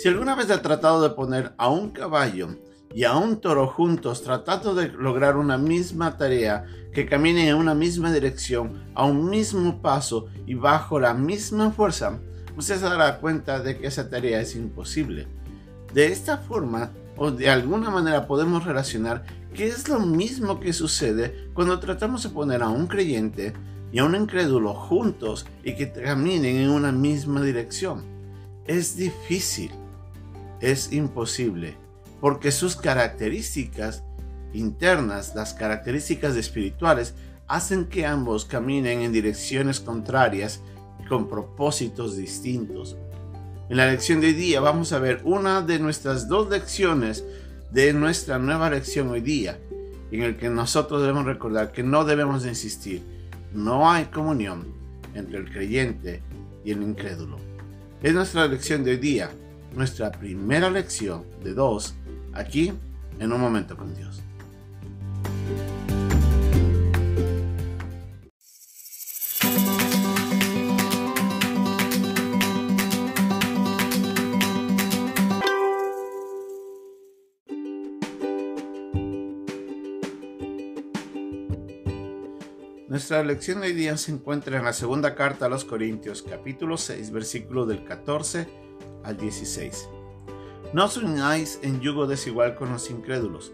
Si alguna vez ha tratado de poner a un caballo y a un toro juntos tratando de lograr una misma tarea, que caminen en una misma dirección, a un mismo paso y bajo la misma fuerza, usted se dará cuenta de que esa tarea es imposible. De esta forma, o de alguna manera podemos relacionar que es lo mismo que sucede cuando tratamos de poner a un creyente y a un incrédulo juntos y que caminen en una misma dirección. Es difícil es imposible, porque sus características internas, las características espirituales, hacen que ambos caminen en direcciones contrarias y con propósitos distintos. En la lección de hoy día vamos a ver una de nuestras dos lecciones de nuestra nueva lección hoy día, en el que nosotros debemos recordar que no debemos insistir, no hay comunión entre el creyente y el incrédulo. Es nuestra lección de hoy día, nuestra primera lección de dos aquí en un momento con Dios. Nuestra lección de hoy día se encuentra en la segunda carta a los Corintios, capítulo 6, versículo del 14 al 16. No os unáis en yugo desigual con los incrédulos,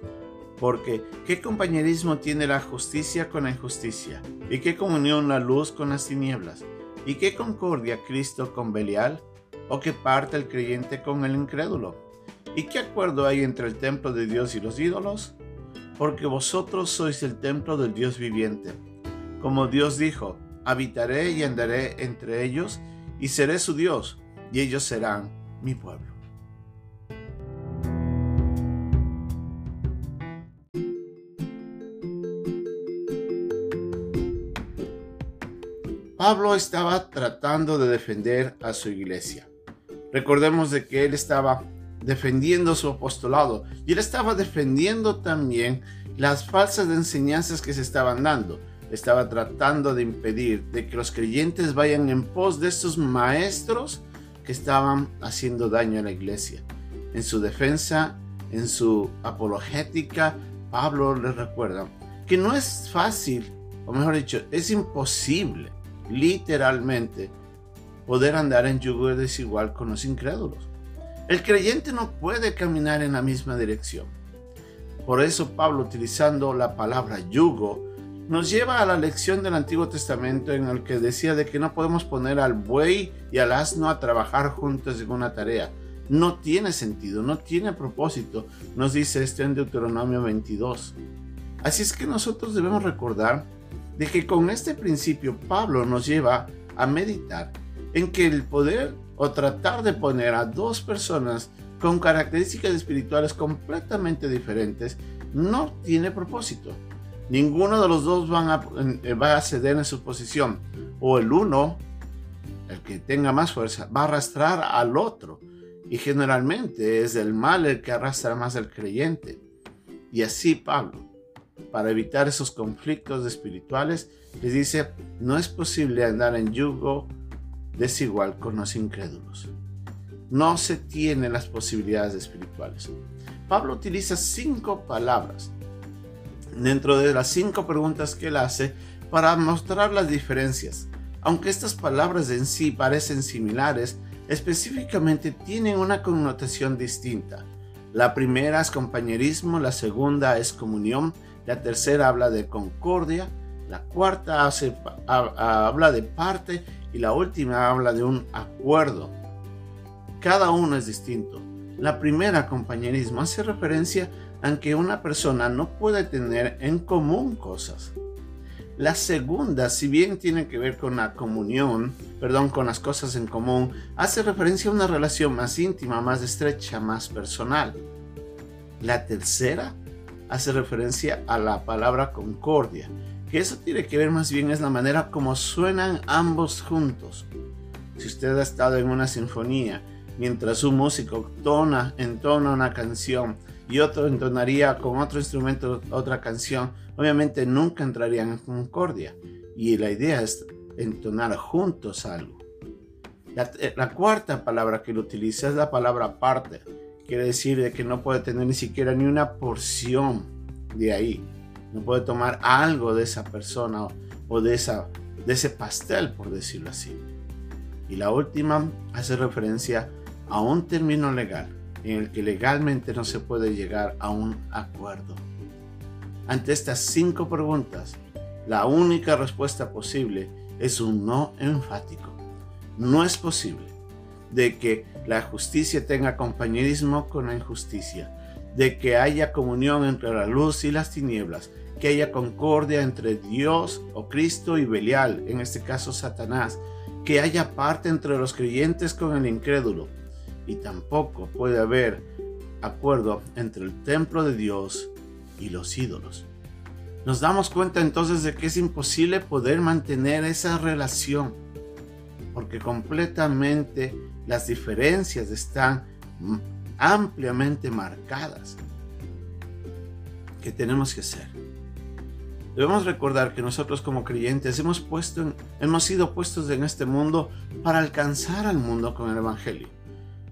porque ¿qué compañerismo tiene la justicia con la injusticia? ¿Y qué comunión la luz con las tinieblas? ¿Y qué concordia Cristo con Belial? ¿O qué parte el creyente con el incrédulo? ¿Y qué acuerdo hay entre el templo de Dios y los ídolos? Porque vosotros sois el templo del Dios viviente. Como Dios dijo, habitaré y andaré entre ellos, y seré su Dios, y ellos serán mi pueblo. Pablo estaba tratando de defender a su iglesia. Recordemos de que él estaba defendiendo su apostolado y él estaba defendiendo también las falsas enseñanzas que se estaban dando. Estaba tratando de impedir de que los creyentes vayan en pos de estos maestros que estaban haciendo daño a la iglesia. En su defensa, en su apologética, Pablo les recuerda que no es fácil, o mejor dicho, es imposible, literalmente, poder andar en yugo desigual con los incrédulos. El creyente no puede caminar en la misma dirección. Por eso Pablo, utilizando la palabra yugo, nos lleva a la lección del Antiguo Testamento en el que decía de que no podemos poner al buey y al asno a trabajar juntos en una tarea. No tiene sentido, no tiene propósito, nos dice esto en Deuteronomio 22. Así es que nosotros debemos recordar de que con este principio Pablo nos lleva a meditar en que el poder o tratar de poner a dos personas con características espirituales completamente diferentes no tiene propósito ninguno de los dos eh, va a ceder en su posición. O el uno, el que tenga más fuerza, va a arrastrar al otro. Y generalmente es el mal el que arrastra más al creyente. Y así Pablo, para evitar esos conflictos espirituales, les dice, no es posible andar en yugo desigual con los incrédulos. No se tienen las posibilidades espirituales. Pablo utiliza cinco palabras dentro de las cinco preguntas que él hace para mostrar las diferencias. Aunque estas palabras en sí parecen similares, específicamente tienen una connotación distinta. La primera es compañerismo, la segunda es comunión, la tercera habla de concordia, la cuarta habla de parte y la última habla de un acuerdo. Cada uno es distinto. La primera, compañerismo, hace referencia aunque una persona no puede tener en común cosas. La segunda, si bien tiene que ver con la comunión, perdón, con las cosas en común, hace referencia a una relación más íntima, más estrecha, más personal. La tercera hace referencia a la palabra concordia, que eso tiene que ver más bien es la manera como suenan ambos juntos. Si usted ha estado en una sinfonía mientras un músico tona, entona una canción y otro entonaría con otro instrumento otra canción, obviamente nunca entrarían en concordia. Y la idea es entonar juntos algo. La, eh, cuarta palabra que él utiliza es la palabra parte. Quiere decir de que no puede tener ni siquiera ni una porción de ahí. No puede tomar algo de esa persona o, o de, esa, de ese pastel, por decirlo así. Y la última hace referencia a un término legal en el que legalmente no se puede llegar a un acuerdo. Ante estas cinco preguntas, la única respuesta posible es un no enfático. No es posible de que la justicia tenga compañerismo con la injusticia, de que haya comunión entre la luz y las tinieblas, que haya concordia entre Dios o Cristo y Belial, en este caso Satanás, que haya parte entre los creyentes con el incrédulo, y tampoco puede haber acuerdo entre el templo de Dios y los ídolos. Nos damos cuenta entonces de que es imposible poder mantener esa relación, porque completamente las diferencias están ampliamente marcadas. ¿Qué tenemos que hacer? Debemos recordar que nosotros como creyentes hemos, hemos sido puestos en este mundo para alcanzar al mundo con el Evangelio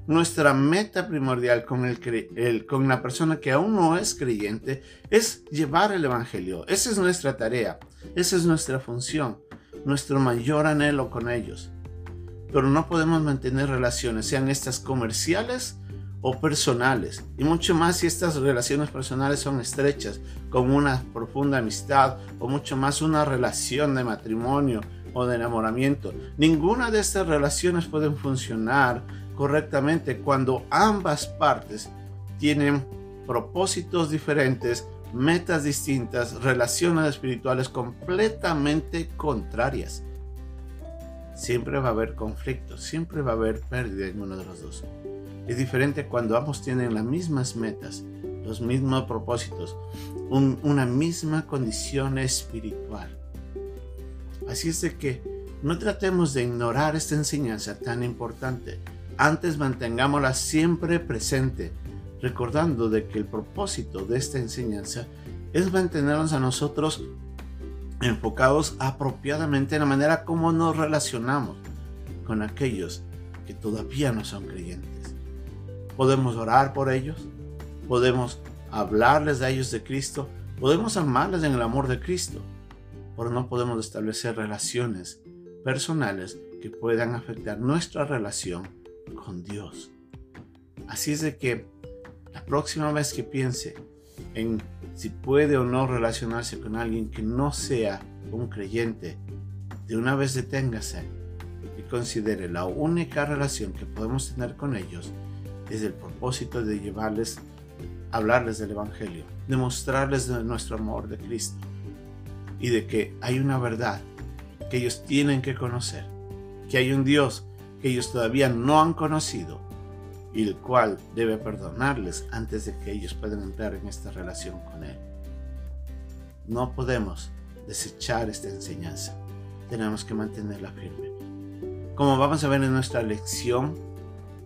nuestra meta primordial con, el, con la persona que aún no es creyente es llevar el Evangelio. Esa es nuestra tarea, esa es nuestra función, nuestro mayor anhelo con ellos. Pero no podemos mantener relaciones, sean estas comerciales o personales, y mucho más si estas relaciones personales son estrechas, como una profunda amistad o mucho más una relación de matrimonio o de enamoramiento. Ninguna de estas relaciones pueden funcionar correctamente cuando ambas partes tienen propósitos diferentes, metas distintas, relaciones espirituales completamente contrarias. Siempre va a haber conflicto, siempre va a haber pérdida en uno de los dos. Es diferente cuando ambos tienen las mismas metas, los mismos propósitos, una misma condición espiritual. Así es de que no tratemos de ignorar esta enseñanza tan importante antes mantengámosla siempre presente, recordando de que el propósito de esta enseñanza es mantenernos a nosotros enfocados apropiadamente en la manera como nos relacionamos con aquellos que todavía no son creyentes. Podemos orar por ellos, podemos hablarles de ellos de Cristo, podemos amarles en el amor de Cristo, pero no podemos establecer relaciones personales que puedan afectar nuestra relación con Dios. Así es de que la próxima vez que piense en si puede o no relacionarse con alguien que no sea un creyente, de una vez deténgase y considere la única relación que podemos tener con ellos es el propósito de llevarles, hablarles del Evangelio, demostrarles de nuestro amor de Cristo y de que hay una verdad que ellos tienen que conocer, que hay un Dios ellos todavía no han conocido y el cual debe perdonarles antes de que ellos puedan entrar en esta relación con Él. No podemos desechar esta enseñanza, tenemos que mantenerla firme. Como vamos a ver en nuestra lección,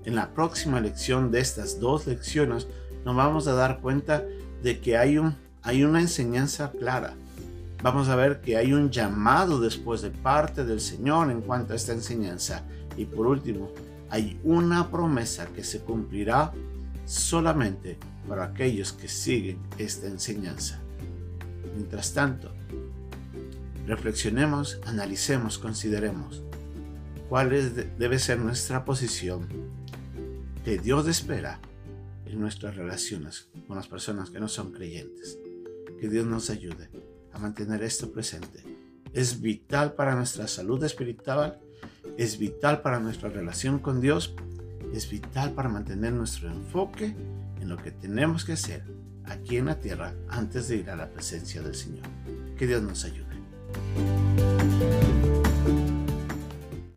en la próxima lección de estas dos lecciones, nos vamos a dar cuenta de que hay, un, hay una enseñanza clara. Vamos a ver que hay un llamado después de parte del Señor en cuanto a esta enseñanza y por último, hay una promesa que se cumplirá solamente para aquellos que siguen esta enseñanza. Mientras tanto, reflexionemos, analicemos, consideremos cuál debe ser nuestra posición que Dios espera en nuestras relaciones con las personas que no son creyentes. Que Dios nos ayude a mantener esto presente. Es vital para nuestra salud espiritual es vital para nuestra relación con Dios, es vital para mantener nuestro enfoque en lo que tenemos que hacer aquí en la tierra antes de ir a la presencia del Señor. Que Dios nos ayude.